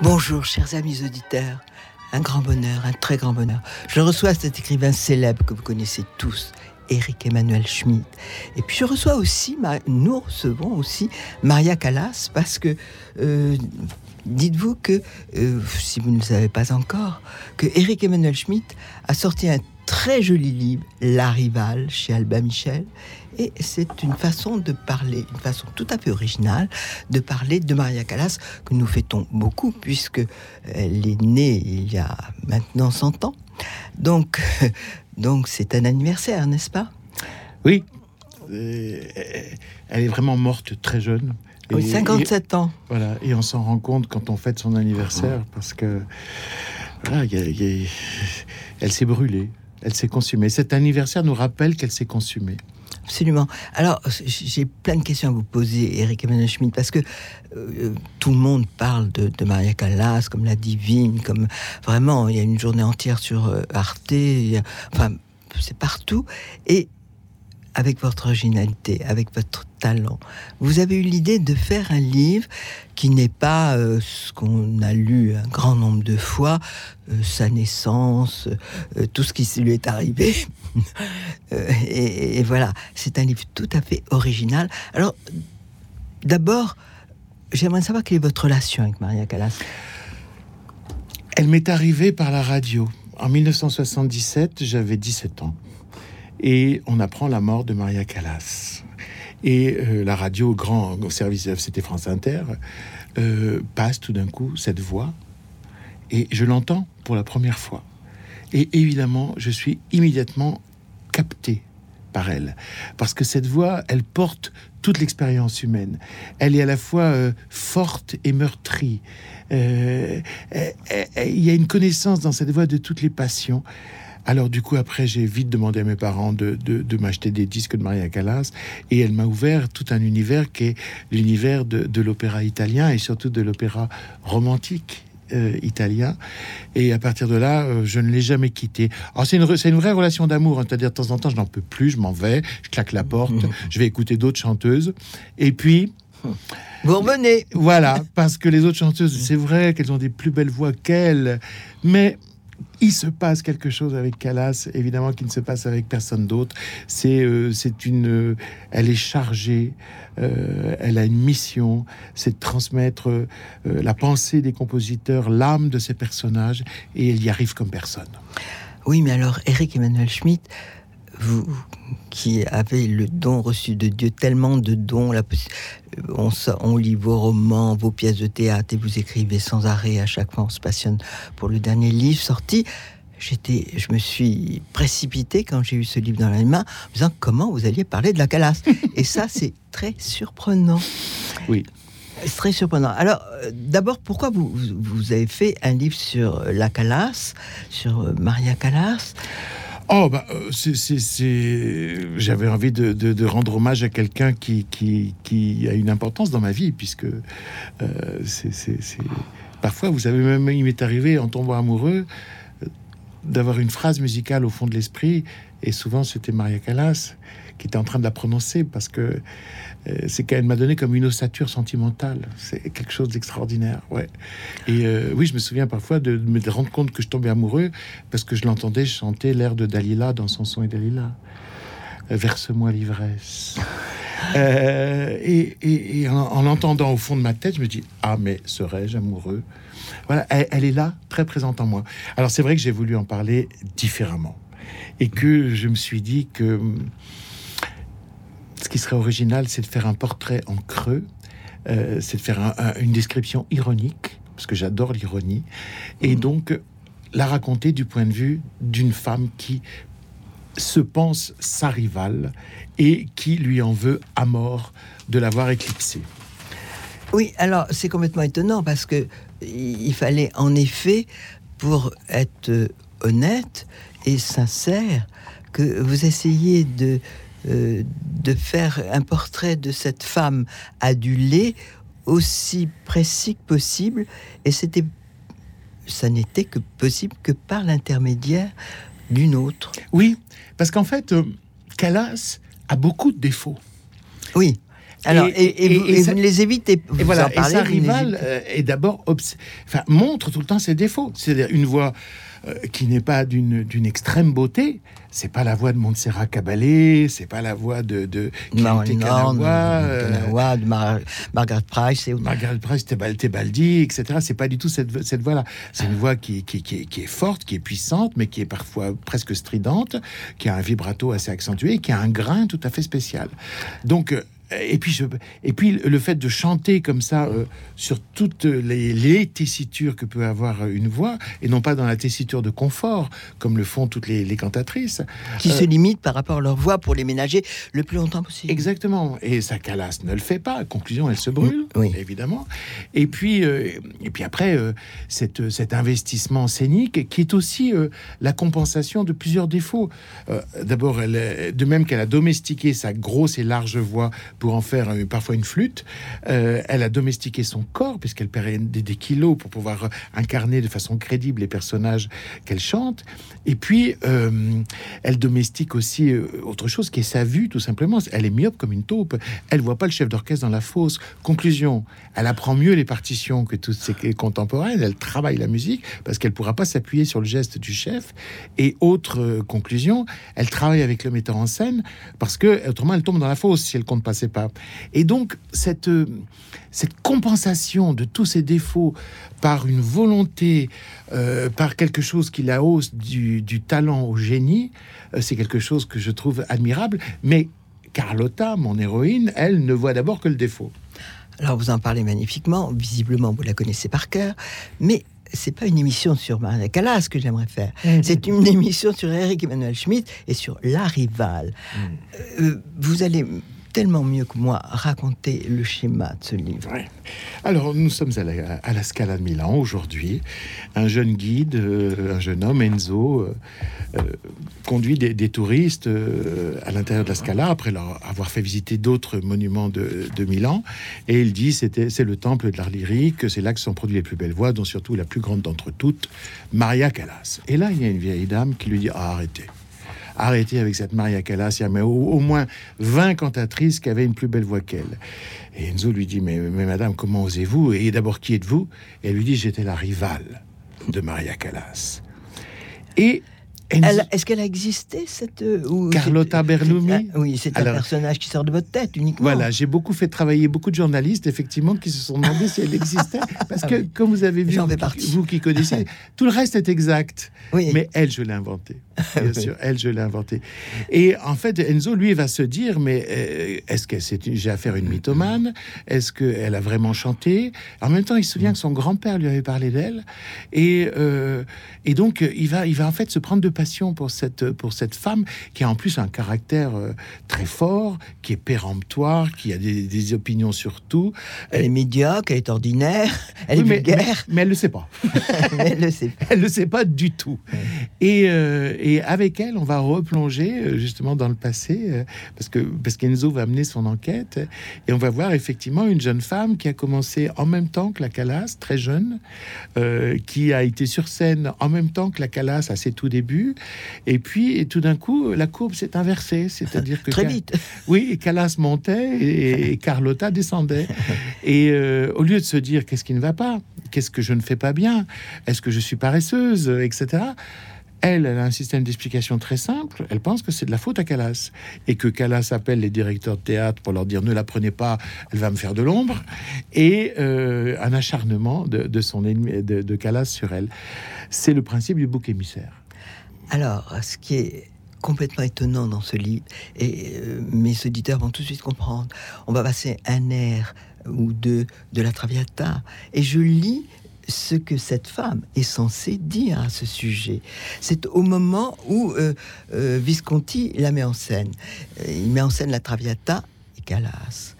Bonjour, chers amis auditeurs. Un grand bonheur, un très grand bonheur. Je reçois cet écrivain célèbre que vous connaissez tous, Eric Emmanuel Schmitt. Et puis je reçois aussi, nous recevons aussi Maria Callas parce que euh, dites-vous que, euh, si vous ne le savez pas encore, que Eric Emmanuel Schmitt a sorti un très joli livre, La Rivale, chez Albin Michel. Et c'est une façon de parler, une façon tout à fait originale de parler de Maria Callas, que nous fêtons beaucoup, puisque elle est née il y a maintenant 100 ans. Donc, donc c'est un anniversaire, n'est-ce pas? Oui. Euh, elle est vraiment morte très jeune. Oui, 57 ans. Voilà, et on s'en rend compte quand on fête son anniversaire, parce que elle s'est brûlée, elle s'est consumée. Cet anniversaire nous rappelle qu'elle s'est consumée. Absolument. Alors, j'ai plein de questions à vous poser, Eric Emmanuel Schmidt, parce que euh, tout le monde parle de, Maria Callas comme la divine, comme vraiment, il y a une journée entière sur euh, Arte, enfin, c'est partout. Et avec votre originalité, avec votre talent, vous avez eu l'idée de faire un livre qui n'est pas euh, ce qu'on a lu un grand nombre de fois, euh, sa naissance, euh, tout ce qui lui est arrivé. et, voilà, c'est un livre tout à fait original. Alors, d'abord, j'aimerais savoir quelle est votre relation avec Maria Callas. Elle m'est arrivée par la radio. En 1977, j'avais 17 ans et on apprend la mort de Maria Callas. Et euh, la radio, grand service, c'était France Inter, euh, passe tout d'un coup cette voix, et je l'entends pour la première fois. Et évidemment, je suis immédiatement capté par elle, parce que cette voix, elle porte toute l'expérience humaine. Elle est à la fois euh, forte et meurtrie. Il y a une connaissance dans cette voix de toutes les passions. Alors du coup, après, j'ai vite demandé à mes parents de, m'acheter des disques de Maria Callas, et elle m'a ouvert tout un univers qui est l'univers de, l'opéra italien et surtout de l'opéra romantique. Euh, italien et à partir de là euh, je ne l'ai jamais quitté alors c'est une, une vraie relation d'amour hein. c'est-à-dire de temps en temps je n'en peux plus je m'en vais je claque la porte je vais écouter d'autres chanteuses et puis vous revenez voilà parce que les autres chanteuses c'est vrai qu'elles ont des plus belles voix qu'elles mais il se passe quelque chose avec Calas, évidemment, qui ne se passe avec personne d'autre. C'est, euh, une, euh, elle est chargée, euh, elle a une mission, c'est de transmettre la pensée des compositeurs, l'âme de ces personnages, et elle y arrive comme personne. Oui, mais alors, Eric Emmanuel Schmitt, vous qui avez le don reçu de Dieu, tellement de dons, on, on, lit vos romans, vos pièces de théâtre et vous écrivez sans arrêt à chaque fois, on se passionne pour le dernier livre sorti. J'étais, je me suis précipité quand j'ai eu ce livre dans la main, en me disant comment vous alliez parler de la calasse. et ça, c'est très surprenant. Oui. C'est très surprenant. Alors, euh, d'abord, pourquoi vous, vous, avez fait un livre sur la Calas, sur euh, Maria Callas? Oh, bah, euh, c'est, j'avais envie de, rendre hommage à quelqu'un qui, qui, a une importance dans ma vie, puisque euh, c'est, parfois, vous savez, même il m'est arrivé en tombant amoureux d'avoir une phrase musicale au fond de l'esprit, et souvent c'était Maria Callas qui était en train de la prononcer parce que euh, c'est qu'elle m'a donné comme une ossature sentimentale. C'est quelque chose d'extraordinaire, ouais. Et euh, oui, je me souviens parfois de, me rendre compte que je tombais amoureux parce que je l'entendais chanter l'air de Dalila dans son son et Dalila. Euh, verse-moi l'ivresse. et, en, l'entendant au fond de ma tête, je me dis ah mais serais-je amoureux? Voilà, elle, est là, très présente en moi. Alors c'est vrai que j'ai voulu en parler différemment et que je me suis dit que ce qui serait original, c'est de faire un portrait en creux, euh, c'est de faire une description ironique, parce que j'adore l'ironie, et mm. donc la raconter du point de vue d'une femme qui se pense sa rivale et qui lui en veut à mort de l'avoir éclipsée. Oui, alors c'est complètement étonnant parce que il fallait en effet, pour être honnête et sincère, que vous essayiez de euh, de faire un portrait de cette femme adulée aussi précis que possible. Et c'était, ça n'était que possible que par l'intermédiaire d'une autre. Oui, parce qu'en fait, euh, Calas a beaucoup de défauts. Oui. Alors, et, vous, ne les évitez Et voilà, et sa rivale euh, est d'abord, enfin, montre tout le temps ses défauts. C'est-à-dire une voix qui n'est pas d'une extrême beauté. C'est pas la voix de Montserrat Caballé, c'est pas la voix de, de non, euh, de Margaret Price. Et... Margaret Price, Tebaldi, etc. C'est pas du tout cette, cette voix-là. C'est une voix qui, qui, qui, qui, est forte, qui est puissante, mais qui est parfois presque stridente, qui a un vibrato assez accentué, qui a un grain tout à fait spécial. Donc, et puis, je, et puis le fait de chanter comme ça euh, sur toutes les, les, tessitures que peut avoir une voix, et non pas dans la tessiture de confort, comme le font toutes les, les cantatrices. Qui se euh, limitent par rapport à leur voix pour les ménager le plus longtemps possible. Exactement. Et sa calasse ne le fait pas. Conclusion, elle se brûle, oui. évidemment. Et puis, euh, et puis après, cette, cet investissement scénique qui est aussi la compensation de plusieurs défauts. D'abord, de même qu'elle a domestiqué sa grosse et large voix pour en faire euh, parfois une flûte. Euh, elle a domestiqué son corps puisqu'elle perd des, kilos pour pouvoir incarner de façon crédible les personnages qu'elle chante. Et puis, euh, elle domestique aussi autre chose qui est sa vue, tout simplement. Elle est myope comme une taupe. Elle voit pas le chef d'orchestre dans la fosse. Conclusion, elle apprend mieux les partitions que toutes ses contemporaines. Elle travaille la musique parce qu'elle pourra pas s'appuyer sur le geste du chef. Et autre conclusion, elle travaille avec le metteur en scène parce que autrement elle tombe dans la fosse si elle compte passer pas. Et donc, cette, cette compensation de tous ces défauts par une volonté, euh, par quelque chose qui la hausse du, talent au génie, euh, c'est quelque chose que je trouve admirable. Mais Carlotta, mon héroïne, elle ne voit d'abord que le défaut. Alors, vous en parlez magnifiquement. Visiblement, vous la connaissez par cœur. Mais c'est pas une émission sur Maria Callas que j'aimerais faire. Mmh. C'est une émission sur Eric Emmanuel Schmitt et sur La Rivale. Mmh. Euh, vous allez tellement mieux que moi raconter le schéma de ce livre. Alors, nous sommes à la, Scala de Milan aujourd'hui. Un jeune guide, euh, un jeune homme, Enzo, euh, euh, conduit des, touristes à l'intérieur de la Scala après leur avoir fait visiter d'autres monuments de, de, Milan. Et il dit c'était c'est le temple de l'art lyrique, c'est là que sont produites les plus belles voix, dont surtout la plus grande d'entre toutes, Maria Callas. Et là, il y a une vieille dame qui lui dit ah, arrêtez arrêtez avec cette Maria Callas. Il y a au, moins 20 cantatrices qui avaient une plus belle voix qu'elle. Et Enzo lui dit mais, mais madame, comment osez-vous? Et d'abord, qui êtes-vous? Et elle lui dit j'étais la rivale de Maria Callas. Et est-ce qu'elle a existé cette ou Carlotta Berlumi? ah, Oui, c'est un personnage qui sort de votre tête uniquement. Voilà, j'ai beaucoup fait travailler beaucoup de journalistes effectivement qui se sont demandé si elle existait parce que comme vous avez vu, vous, qui connaissez, tout le reste est exact. Oui. Mais elle, je l'ai inventé. Bien sûr, elle, je l'ai inventé. Et en fait, Enzo, lui, va se dire mais euh, est-ce que c'est j'ai affaire à une mythomane? Est-ce qu'elle a vraiment chanté? En même temps, il se souvient que son grand-père lui avait parlé d'elle et euh, et donc il va il va en fait se prendre de passion pour cette, pour cette femme qui a en plus un caractère euh, très fort, qui est péremptoire, qui a des, opinions sur tout. Elle est médiocre, elle est ordinaire, elle est mais, vulgaire. Mais, elle ne le sait pas. elle ne sait Elle le sait pas du tout. Et, euh, et, avec elle, on va replonger euh, justement dans le passé, parce que parce qu'Enzo va mener son enquête, et on va voir effectivement une jeune femme qui a commencé en même temps que la Calas, très jeune, qui a été sur scène en même temps que la Calas à ses tout débuts, et puis, et tout d'un coup, la courbe s'est inversée, c'est-à-dire que très vite. Oui, Calas montait et, Carlotta descendait. Et euh, au lieu de se dire qu'est-ce qui ne va pas, qu'est-ce que je ne fais pas bien, est-ce que je suis paresseuse, etc. Elle, elle a un système d'explication très simple. Elle pense que c'est de la faute à Calas et que Calas appelle les directeurs de théâtre pour leur dire ne la prenez pas, elle va me faire de l'ombre et euh, un acharnement de, son ennemi de, Calas sur elle. C'est le principe du bouc émissaire. Alors, ce qui est complètement étonnant dans ce livre, et euh, mes auditeurs vont tout de suite comprendre, on va passer un air ou deux de la Traviata, et je lis ce que cette femme est censée dire à ce sujet. C'est au moment où euh, euh, Visconti la met en scène. Il met en scène la Traviata et Calas.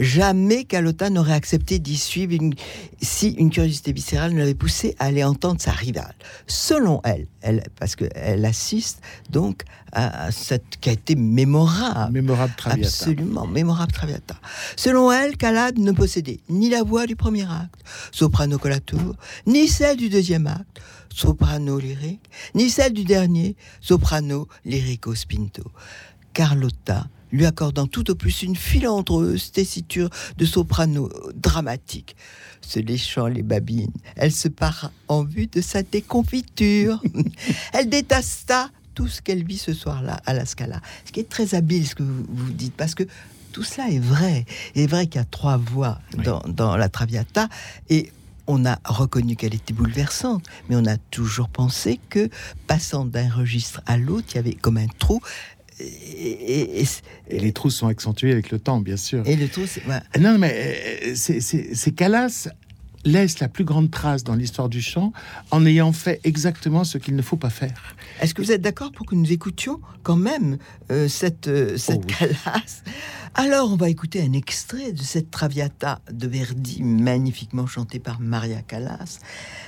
Jamais Calota n'aurait accepté d'y suivre si une curiosité viscérale ne l'avait poussé à aller entendre sa rivale. Selon elle, elle parce qu'elle assiste donc à cette qui a été mémorable. Mémorable Traviata. Absolument, mémorable Traviata. Selon elle, Calade ne possédait ni la voix du premier acte, soprano colatour, ni celle du deuxième acte, soprano lyrique, ni celle du dernier, soprano lyrico spinto. Carlotta lui accordant tout au plus une filandreuse tessiture de soprano dramatique. Se léchant les babines, elle se part en vue de sa déconfiture. elle détesta tout ce qu'elle vit ce soir-là à la Scala. Ce qui est très habile ce que vous, vous dites, parce que tout cela est vrai. Il est vrai qu'il y a trois voix dans, dans la Traviata et on a reconnu qu'elle était bouleversante, mais on a toujours pensé que, passant d'un registre à l'autre, il y avait comme un trou. Et, les trous sont accentués avec le temps, bien sûr. Et le trou, c'est. Non, mais euh, c'est Calas laisse la plus grande trace dans l'histoire du chant en ayant fait exactement ce qu'il ne faut pas faire. Est-ce que vous êtes d'accord pour que nous écoutions quand même euh, cette, euh, cette oh Calas alors, on va écouter un extrait de cette Traviata de Verdi, magnifiquement chantée par Maria Callas.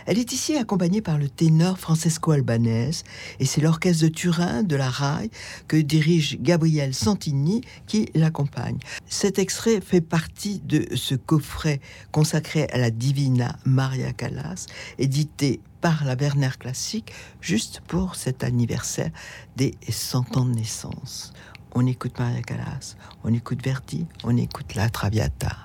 Elle est ici accompagnée par le ténor Francesco Albanese, et c'est l'orchestre de Turin de la RAI que dirige Gabriel Santini qui l'accompagne. Cet extrait fait partie de ce coffret consacré à la Divina Maria Callas, édité par la Werner Classique, juste pour cet anniversaire des 100 ans de naissance on écoute Maria Callas, on écoute Verdi, on écoute la Traviata.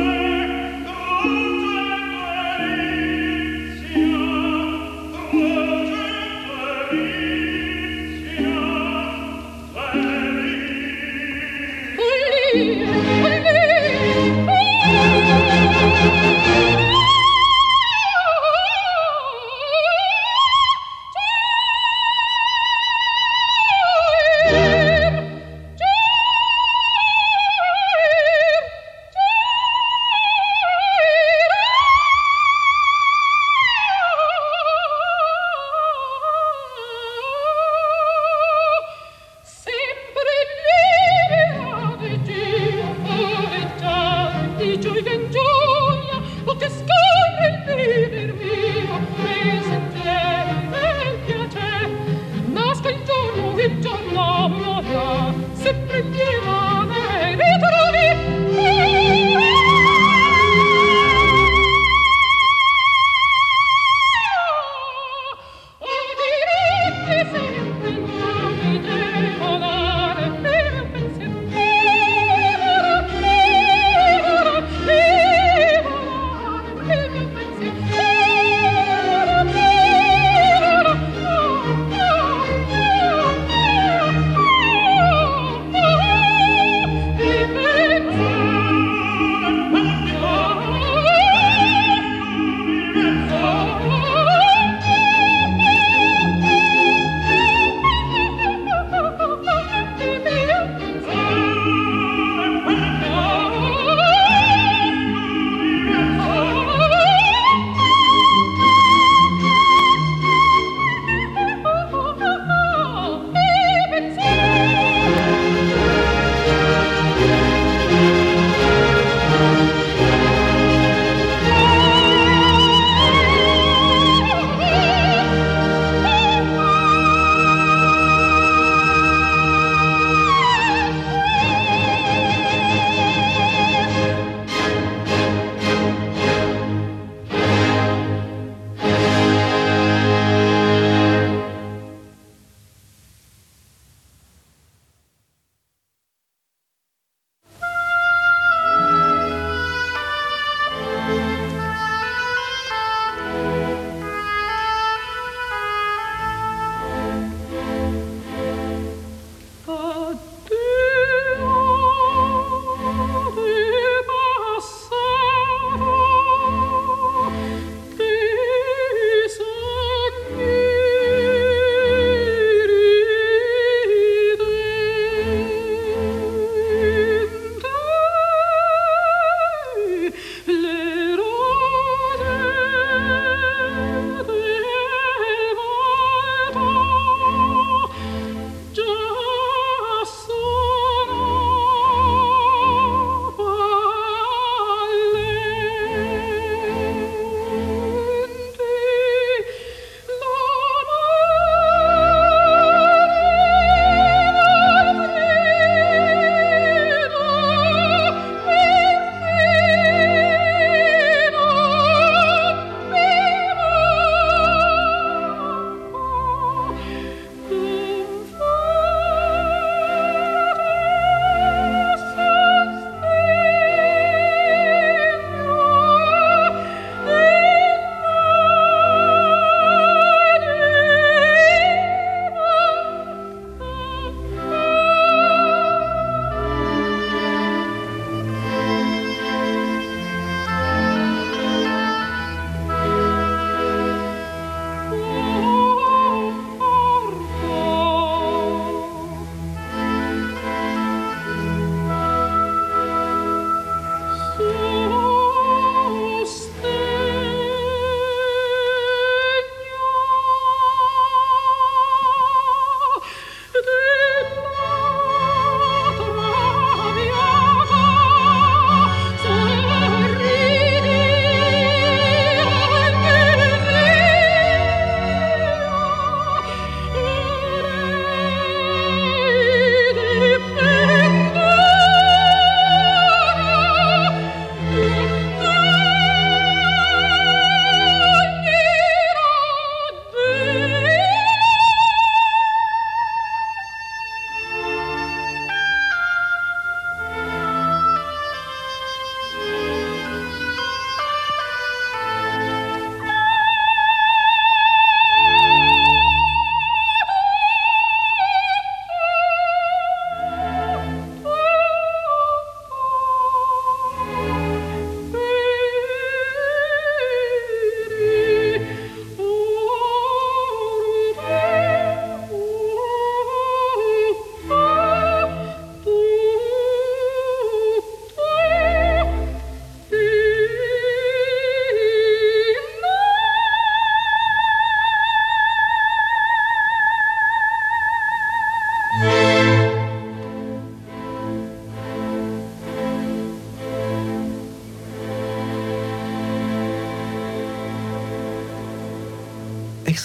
Bye.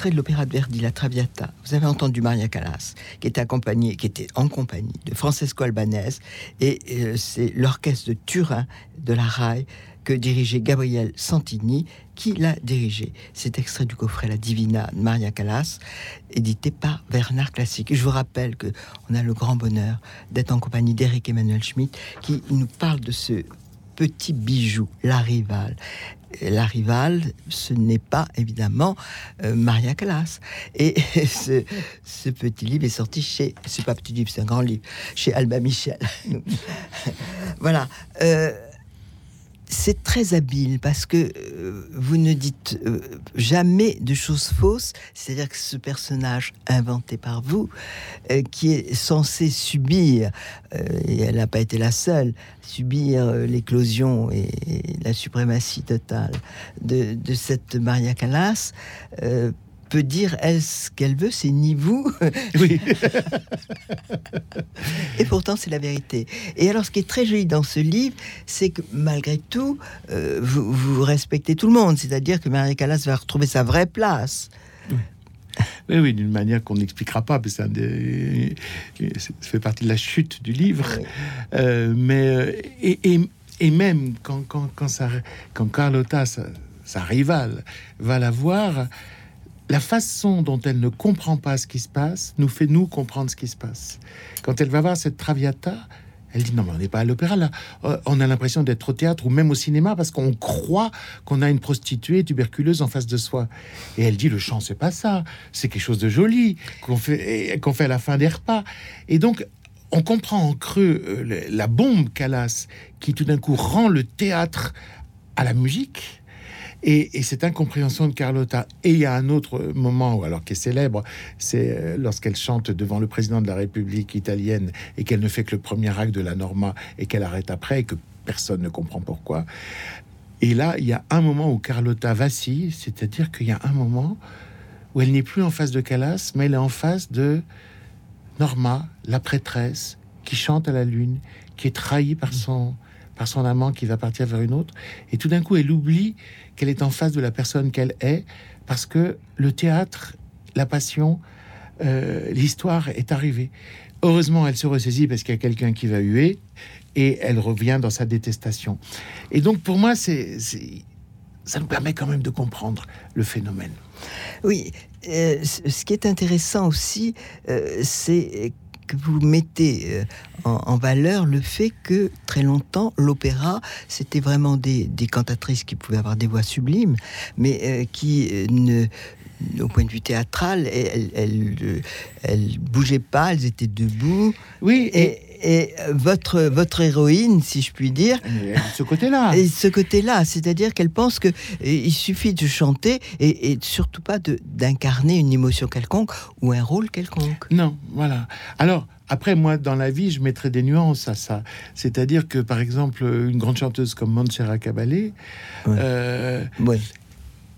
De l'opéra de Verdi, La Traviata. Vous avez entendu Maria Callas, qui était accompagnée, qui était en compagnie de Francesco Albanese, et euh, c'est l'orchestre de Turin de la RAI que dirigeait Gabriel Santini, qui l'a dirigé. C'est extrait du coffret La Divina de Maria Callas, édité par Bernard Classique. Je vous rappelle que on a le grand bonheur d'être en compagnie d'Éric Emmanuel Schmitt, qui nous parle de ce petit bijou, la rivale. La rivale, ce n'est pas évidemment euh, Maria Callas. Et ce, petit livre est sorti chez, c'est pas petit livre, c'est un grand livre, chez Alba Michel. voilà. Euh, c'est très habile parce que euh, vous ne dites euh, jamais de choses fausses. C'est-à-dire que ce personnage inventé par vous, euh, qui est censé subir, et elle n'a pas été la seule, subir l'éclosion et, la suprématie totale de, de cette Maria Callas, peut dire elle ce qu'elle veut, c'est ni vous. Oui. et pourtant, c'est la vérité. Et alors, ce qui est très joli dans ce livre, c'est que malgré tout, euh, vous, respectez tout le monde. C'est-à-dire que Marie Callas va retrouver sa vraie place. Oui. Oui, d'une manière qu'on n'expliquera pas, parce que ça fait partie de la chute du livre. Euh, mais euh, et, et, même quand, quand, quand, ça, quand Carlotta, sa, sa, rivale, va la voir, la façon dont elle ne comprend pas ce qui se passe nous fait nous comprendre ce qui se passe. Quand elle va voir cette Traviata, elle dit non mais on n'est pas à l'opéra là, euh, on a l'impression d'être au théâtre ou même au cinéma parce qu'on croit qu'on a une prostituée tuberculeuse en face de soi. Et elle dit le chant c'est pas ça, c'est quelque chose de joli qu'on fait à la fin des repas. Et donc on comprend en creux euh, la bombe Calas qui tout d'un coup rend le théâtre à la musique et, cette incompréhension de Carlotta. Et il y a un autre moment, alors qui est célèbre, c'est euh, lorsqu'elle chante devant le président de la République italienne et qu'elle ne fait que le premier acte de la Norma et qu'elle arrête après et que personne ne comprend pourquoi. Et là, il y a un moment où Carlotta vacille, c'est-à-dire qu'il y a un moment où elle n'est plus en face de Calas, mais elle est en face de Norma, la prêtresse, qui chante à la lune, qui est trahie par son, par son amant qui va partir vers une autre. Et tout d'un coup, elle oublie qu'elle est en face de la personne qu'elle est, parce que le théâtre, la passion, euh, l'histoire est arrivée. Heureusement, elle se ressaisit parce qu'il y a quelqu'un qui va huer, et elle revient dans sa détestation. Et donc, pour moi, c'est ça nous permet quand même de comprendre le phénomène. Oui, euh, ce qui est intéressant aussi, euh, c'est vous mettez euh, en, valeur le fait que très longtemps l'opéra c'était vraiment des, cantatrices qui pouvaient avoir des voix sublimes mais euh, qui euh, ne au point de vue théâtral, elles, elles, elles, bougeaient pas, elles étaient debout. Oui, et, et votre, votre héroïne, si je puis dire, ce côté-là. Et ce côté-là, c'est-à-dire qu'elle pense que il suffit de chanter et, surtout pas d'incarner une émotion quelconque ou un rôle quelconque. Non, voilà. Alors. Après, moi, dans la vie, je mettrais des nuances à ça. C'est-à-dire que, par exemple, une grande chanteuse comme Montserrat Caballé, euh,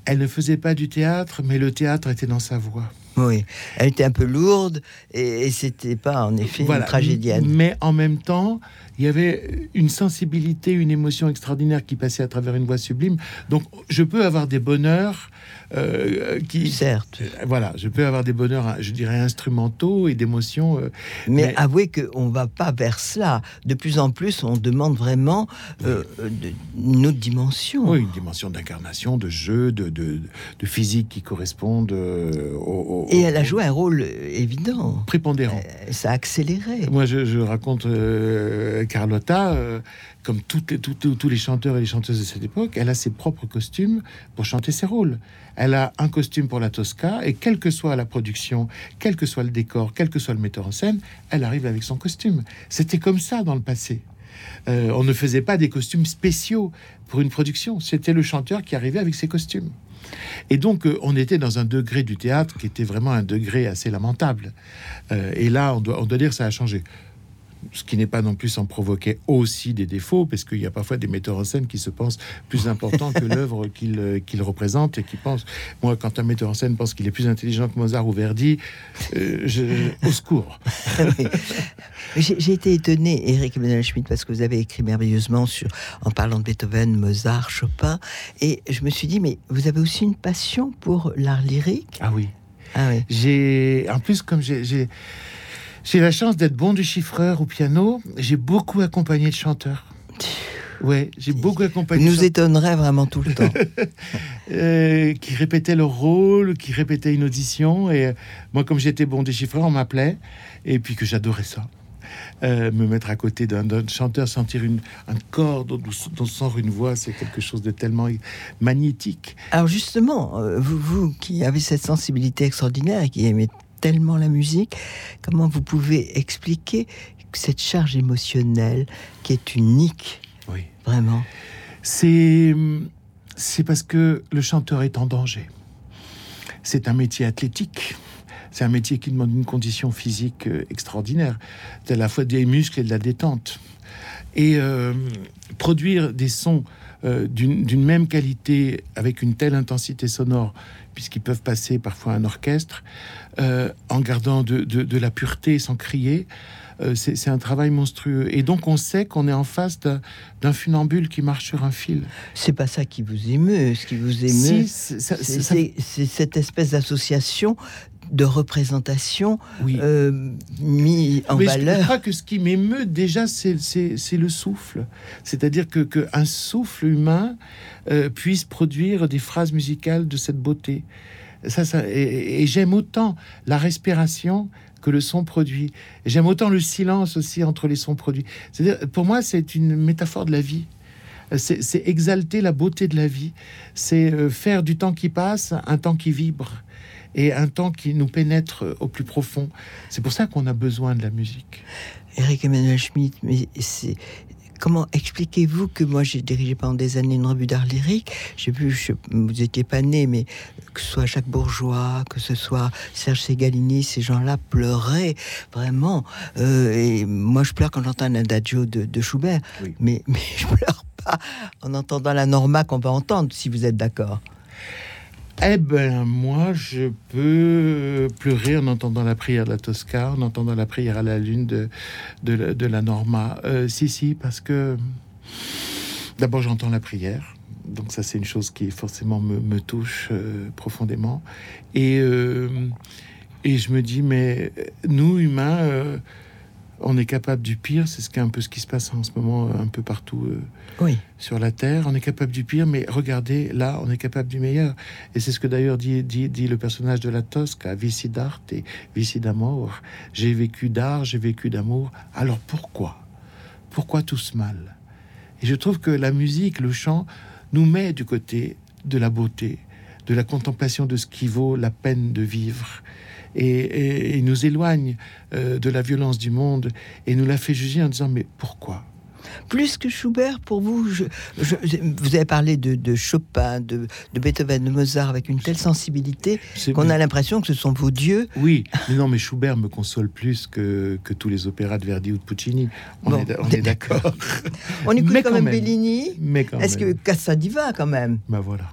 elle ne faisait pas du théâtre, mais le théâtre était dans sa voix. Oui, elle était un peu lourde et, c'était pas en effet une tragédienne. Mais en même temps, il y avait une sensibilité, une émotion extraordinaire qui passait à travers une voix sublime. Donc, je peux avoir des bonheurs euh, qui. Certes. Euh, voilà, je peux avoir des bonheurs, je dirais, instrumentaux et d'émotions. Euh, mais, avouez qu'on va pas vers cela. De plus en plus, on demande vraiment une autre dimension. Oui, une dimension d'incarnation, de jeu, de, de, physique qui correspondent au, Et elle a joué un rôle évident. Prépondérant. ça a accéléré. Moi, je, je raconte Carlotta, euh, comme toutes, tous les chanteurs et les chanteuses de cette époque, elle a ses propres costumes pour chanter ses rôles. Elle a un costume pour la Tosca, et quelle que soit la production, quel que soit le décor, quel que soit le metteur en scène, elle arrive avec son costume. C'était comme ça dans le passé. Euh, on ne faisait pas des costumes spéciaux pour une production. C'était le chanteur qui arrivait avec ses costumes. Et donc, euh, on était dans un degré du théâtre qui était vraiment un degré assez lamentable. et là, on doit, on doit dire que ça a changé ce qui n'est pas non plus sans provoquer aussi des défauts, parce qu'il y a parfois des metteurs en scène qui se pensent plus importants que l'œuvre qu'ils euh, qu'ils représentent et qui pensent. Moi, quand un metteur en scène pense qu'il est plus intelligent que Mozart ou Verdi, euh, je, au secours. J'ai été étonné, Eric Emmanuel Schmitt, parce que vous avez écrit merveilleusement sur, en parlant de Beethoven, Mozart, Chopin, et je me suis dit, mais vous avez aussi une passion pour l'art lyrique? Ah oui. Ah oui. J'ai, en plus, comme j'ai, j'ai, la chance d'être bon du chiffreur au piano, j'ai beaucoup accompagné de chanteurs. Ouais, j'ai beaucoup accompagné. Nous étonnerait vraiment tout le temps. euh, qui répétaient leur rôle, qui répétaient une audition. Et euh, moi, comme j'étais bon déchiffreur, on m'appelait. Et puis que j'adorais ça. Euh, me mettre à côté d'un chanteur, sentir une, un corps dont, dont sort une voix, c'est quelque chose de tellement magnétique. Alors justement, vous, vous qui avez cette sensibilité extraordinaire et qui aimez tellement la musique, comment vous pouvez expliquer cette charge émotionnelle qui est unique, Oui. vraiment? C'est c'est parce que le chanteur est en danger. C'est un métier athlétique. C'est un métier qui demande une condition physique euh, extraordinaire, à la fois des muscles et de la détente. Et euh, produire des sons euh, d'une même qualité, avec une telle intensité sonore, puisqu'ils peuvent passer parfois un orchestre, euh, en gardant de, de- de la pureté sans crier, euh, c'est un travail monstrueux. Et donc on sait qu'on est en face d'un funambule qui marche sur un fil. C'est pas ça qui vous émeut. Ce qui vous émeut, Si, c'est cette espèce d'association de représentation oui. euh, mis en Mais valeur. Je crois que ce qui m'émeut déjà, c'est c'est- c'est le souffle. C'est-à-dire que, que un souffle humain euh, puisse produire des phrases musicales de cette beauté. Ça, ça, et, et j'aime autant la respiration que le son produit. J'aime autant le silence aussi entre les sons produits. C'est-à-dire, pour moi, c'est une métaphore de la vie. C'est c'est exalter la beauté de la vie. C'est euh, faire du temps qui passe un temps qui vibre et un temps qui nous pénètre au plus profond. C'est pour ça qu'on a besoin de la musique. Eric Emmanuel Schmitt, mais c'est comment expliquez-vous que moi j'ai dirigé pendant des années une revue d'art lyrique? J'ai vu, je- vous étiez pas né, mais que ce soit Jacques Bourgeois, que ce soit Serge Segalini, ces gens-là pleuraient vraiment. Euh, et moi, je pleure quand j'entends un adagio de, de Schubert, Oui. mais, mais je pleure pas en entendant la norma qu'on va entendre, si vous êtes d'accord. Eh ben, moi, je peux pleurer en entendant la prière de la Tosca, en entendant la prière à la lune de, de, la- Norma. Euh, si, si, parce que d'abord, j'entends la prière. Donc ça, c'est une chose qui forcément me, touche euh, profondément. Et, euh, et je me dis, mais nous, humains, on est capable du pire. C'est ce qui est un peu ce qui se passe en ce moment euh, un peu partout euh, Oui. sur la Terre. On est capable du pire, mais regardez, là, on est capable du meilleur. Et c'est ce que d'ailleurs dit, dit, dit le personnage de la Tosca, vici d'arte et vici d'amour. J'ai vécu d'art, j'ai vécu d'amour. Alors pourquoi? Pourquoi tout ce mal? Et je trouve que la musique, le chant, nous met du côté de la beauté, de la contemplation de ce qui vaut la peine de vivre. Et, et- et nous éloigne euh, de la violence du monde et nous la fait juger en disant mais pourquoi? Plus que Schubert, pour vous, je- je- vous avez parlé de, de Chopin, de, de Beethoven, de Mozart avec une telle sensibilité qu'on a l'impression que ce sont vos dieux. Oui, mais non, mais Schubert me console plus que, que tous les opéras de Verdi ou de Puccini. On Bon, est, d'accord. On écoute Mais quand, même, même. Bellini. Est-ce que. Cassadiva quand même? Bah voilà.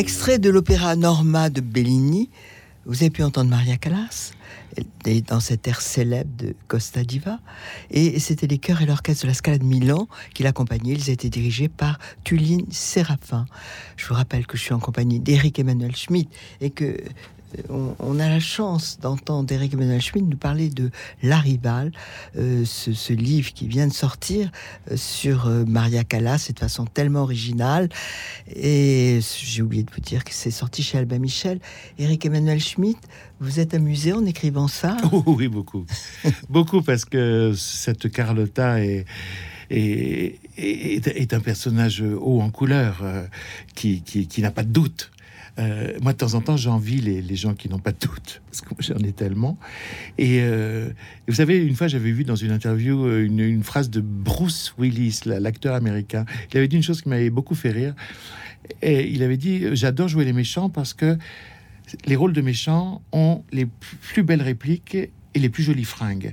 Extrait de l'opéra Norma de Bellini. Vous avez pu entendre Maria Callas dans cet air célèbre de Costa Diva. Et c'était les chœurs et l'orchestre de la Scala de Milan qui l'accompagnaient. Ils étaient dirigés par Tuline Séraphin. Je vous rappelle que je suis en compagnie d'Éric Emmanuel Schmitt et que on, a la chance d'entendre Eric Emmanuel Schmitt nous parler de La Rivale, euh, ce, livre qui vient de sortir euh, sur euh, Maria Callas, de façon tellement originale. Et j'ai oublié de vous dire que c'est sorti chez Albin Michel. Eric Emmanuel Schmitt, vous êtes amusé en écrivant ça? Oui, beaucoup. beaucoup, parce que cette Carlotta est. Un personnage haut en couleur qui, qui n'a pas de doute euh, moi, de temps en temps, j'envie les, les, gens qui n'ont pas de parce que j'en ai tellement. Euh, et, vous savez, une fois, j'avais vu dans une interview euh, une, une phrase de Bruce Willis, l'acteur américain. Il avait dit une chose qui m'avait beaucoup fait rire. Et il avait dit J'adore jouer les méchants parce que les rôles de méchants ont les plus belles répliques et les plus jolies fringues.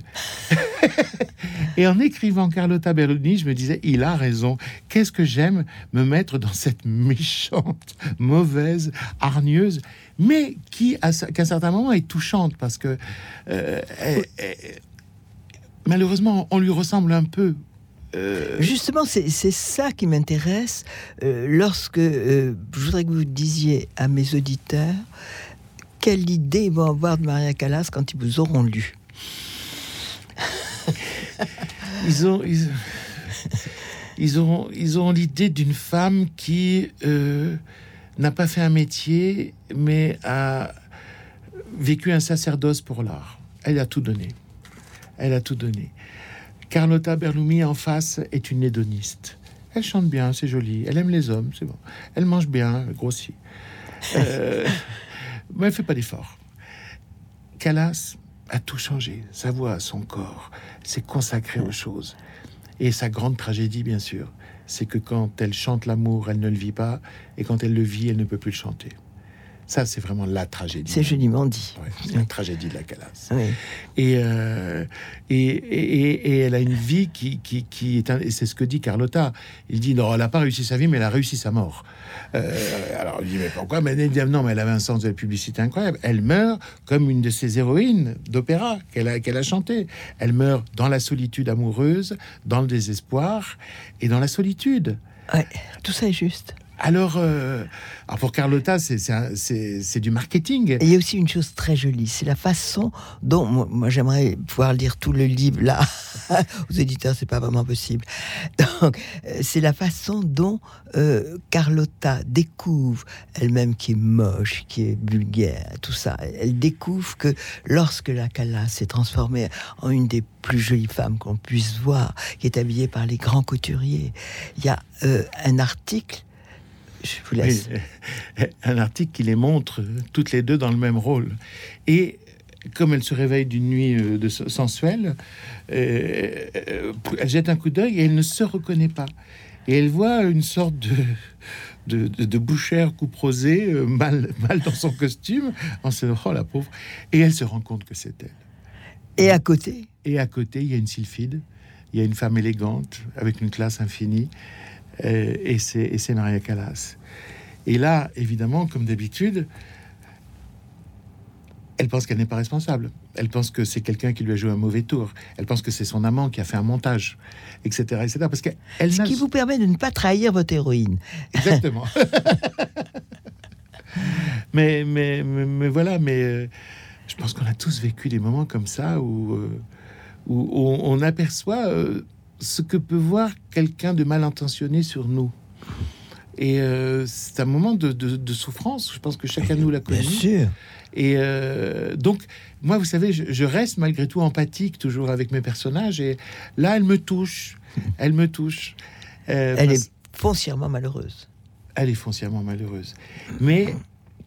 et en écrivant Carlotta Berloni, je me disais, il a raison. Qu'est-ce que j'aime me mettre dans cette méchante, mauvaise, hargneuse, mais qui, à, qu'à un certain moment, est touchante parce que euh, malheureusement, on lui ressemble un peu. Euh, Justement, c'est ça qui m'intéresse. Euh, lorsque je voudrais que vous disiez à mes auditeurs quelle idée ils vont avoir de Maria Callas quand ils vous auront lu ils ont, ils, ont, ils ont l'idée d'une femme qui euh, n'a pas fait un métier, mais a vécu un sacerdoce pour l'art. Elle a tout donné. Elle a tout donné. Carlotta Berlumi en face est une hédoniste. Elle chante bien, c'est joli. Elle aime les hommes, c'est bon. Elle mange bien, elle grossit. Euh, mais elle fait pas d'effort. Calas a tout changé. Sa voix, son corps, s'est consacré aux choses. Et sa grande tragédie, bien sûr, c'est que quand elle chante l'amour, elle ne le vit pas, et quand elle le vit, elle ne peut plus le chanter. Ça, c'est vraiment la tragédie. C'est joliment dit. c'est la tragédie de la Calas. Euh, et, et, et, elle a une vie qui, qui, qui est... et c'est ce que dit Carlotta. Il dit, non, elle n'a pas réussi sa vie, mais elle a réussi sa mort. Euh, alors, il dit, mais pourquoi? Mais elle dit, non, mais elle avait un sens de la publicité incroyable. Elle meurt comme une de ces héroïnes d'opéra qu'elle a, qu'elle a chanté. Elle meurt dans la solitude amoureuse, dans le désespoir et dans la solitude. Ouais, tout ça est juste. Alors, euh, pour Carlotta, c'est du marketing. Et il y a aussi une chose très jolie, c'est la façon dont, moi, j'aimerais pouvoir lire tout le livre là, aux éditeurs, c'est pas vraiment possible. Donc, euh, c'est la façon dont euh, Carlotta découvre elle-même qui est moche, qui est vulgaire, tout ça. Elle découvre que lorsque la Calas s'est transformée en une des plus jolies femmes qu'on puisse voir, qui est habillée par les grands couturiers, il y a un article. Je vous laisse. un article qui les montre toutes les deux dans le même rôle. Et comme elle se réveille d'une nuit euh, de sensuelle, euh, euh, elle jette un coup d'œil et elle ne se reconnaît pas. Et elle voit une sorte de, de, de, de bouchère coupe rosée, mal, mal dans son costume, en se oh la pauvre. Et elle se rend compte que c'est elle. Et à côté? Et à côté, il y a une sylphide, il y a une femme élégante, avec une classe infinie, et c'est Maria Callas. Et là, évidemment, comme d'habitude, elle pense qu'elle n'est pas responsable. Elle pense que c'est quelqu'un qui lui a joué un mauvais tour. Elle pense que c'est son amant qui a fait un montage, etc., etc. Parce qu'elle ce qui vous permet de ne pas trahir votre héroïne. Exactement. mais, mais, mais, voilà. Mais euh, je pense qu'on a tous vécu des moments comme ça où, euh, où, on, aperçoit euh, ce que peut voir quelqu'un de mal intentionné sur nous. Et c'est un moment de, de, souffrance. Je pense que chacun de nous l'a connu. Bien sûr. Et euh, donc, moi, vous savez, je, reste malgré tout empathique toujours avec mes personnages. Et là, elle me touche. Elle me touche. Euh, elle est foncièrement malheureuse. Elle est foncièrement malheureuse. Mais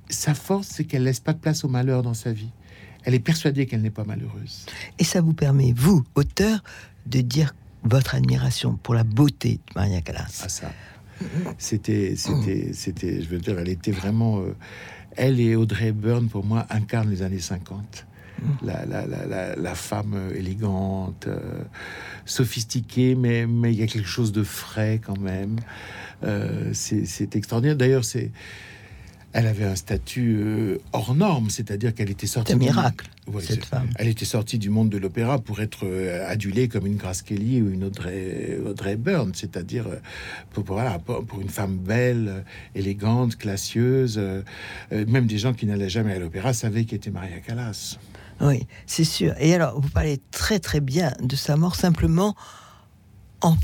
sa force, c'est qu'elle laisse pas de place au malheur dans sa vie. Elle est persuadée qu'elle n'est pas malheureuse. Et ça vous permet, vous, auteur, de dire votre admiration pour la beauté de Maria Callas. Ah ça, c'était, c'était, c'était, je veux dire, elle était vraiment. Euh, elle et Audrey Hepburn, pour moi, incarnent les années 50. Mmh. La, femme élégante, euh, sophistiquée, mais, mais il y a quelque chose de frais quand même. Euh, c'est extraordinaire. D'ailleurs, c'est elle avait un statut euh, hors norme, c'est-à-dire qu'elle était sortie. un miracle. cette femme. Elle était sortie du monde de l'opéra pour être euh, adulée comme une Grace Kelly ou une Audrey, Audrey Byrne, c'est-à-dire euh, pour, voilà, pour, une femme belle, élégante, classieuse. même des gens qui n'allaient jamais à l'opéra savaient qu'elle était Maria Callas. Oui, c'est sûr. Et alors, vous parlez très très bien de sa mort simplement en,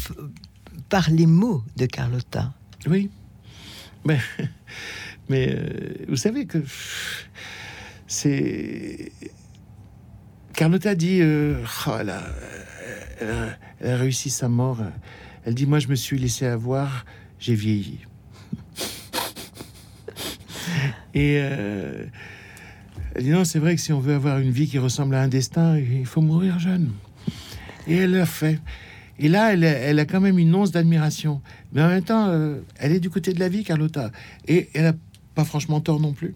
par les mots de Carlotta. Oui, mais Mais euh, vous savez que c'est. Carlotta dit euh, oh, elle, a, réussi sa mort. Elle dit Moi, je me suis laissé avoir, j'ai vieilli. Et euh, elle dit Non, c'est vrai que si on veut avoir une vie qui ressemble à un destin, il faut mourir jeune. Et elle l'a fait. Et là, elle, elle, a quand même une once d'admiration. Mais en même temps, elle est du côté de la vie, Carlotta. Et elle a pas franchement tort non plus.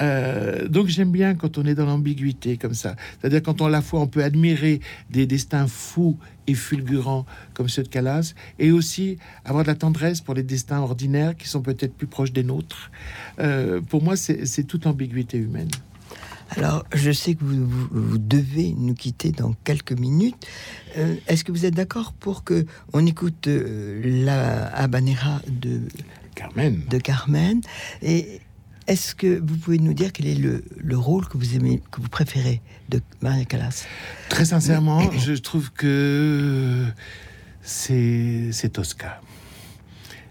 Euh, donc j'aime bien quand on est dans l'ambiguïté comme ça. C'est-à-dire quand on la fois on peut admirer des destins fous et fulgurants comme ceux de Calas, et aussi avoir de la tendresse pour les destins ordinaires qui sont peut-être plus proches des nôtres. Euh, pour moi, c'est toute ambiguïté humaine. Alors, je sais que vous, devez nous quitter dans quelques minutes. Euh, est-ce que vous êtes d'accord pour que on écoute la habanera de Carmen. De Carmen. Et est-ce que vous pouvez nous dire quel est le, rôle que vous aimez, que vous préférez de Maria Callas? Très sincèrement, je trouve que c'est Tosca.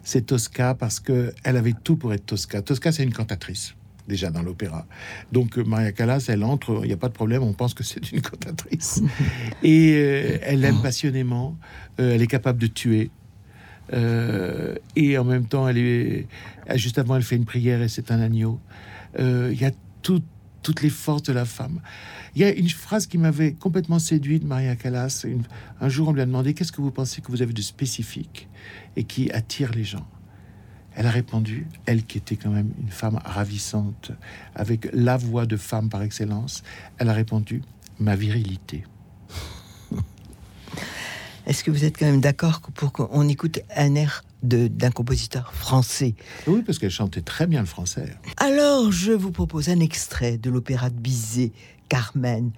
C'est Tosca parce que elle avait tout pour être Tosca. Tosca, c'est une cantatrice déjà dans l'opéra. Donc Maria Callas, elle entre, il n'y a pas de problème, on pense que c'est une cantatrice. Et euh, elle aime passionnément, euh, elle est capable de tuer, euh, et en même temps, elle est juste avant, elle fait une prière et c'est un agneau. Euh, il y a toutes les forces de la femme. Il y a une phrase qui m'avait complètement séduit de Maria Callas. un jour, on lui a demandé qu'est-ce que vous pensez que vous avez de spécifique et qui attire les gens? Elle a répondu, elle qui était quand même une femme ravissante, avec la voix de femme par excellence, elle a répondu ma virilité. Est-ce que vous êtes quand même d'accord pour qu'on écoute un air d'un compositeur français? Oui, parce qu'elle chantait très bien le français. Alors, je vous propose un extrait de l'opéra de Bizet, Carmen.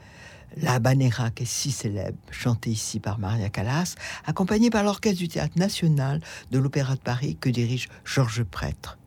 La Banera, qui est si célèbre, chantée ici par Maria Callas, accompagnée par l'Orchestre du Théâtre National de l'Opéra de Paris que dirige Georges Prêtre.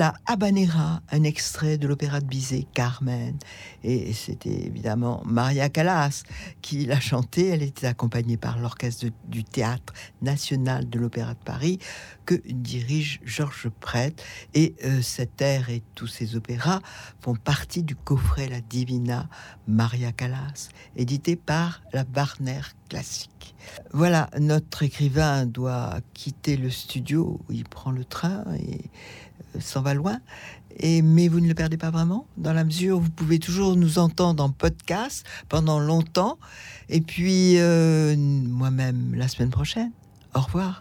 La Habanera, un extrait de l'opéra de Bizet, Carmen. Et c'était évidemment Maria Callas qui l'a chanté. Elle était accompagnée par l'orchestre du Théâtre national de l'Opéra de Paris que dirige Georges Prêtre. Et euh, cet air et tous ces opéras font partie du coffret La Divina Maria Callas, édité par la Barner Classique. Voilà, notre écrivain doit quitter le studio, il prend le train et s'en va loin. Et, mais vous ne le perdez pas vraiment, dans la mesure où vous pouvez toujours nous entendre en podcast pendant longtemps. Et puis, euh, moi-même, la semaine prochaine. Au revoir.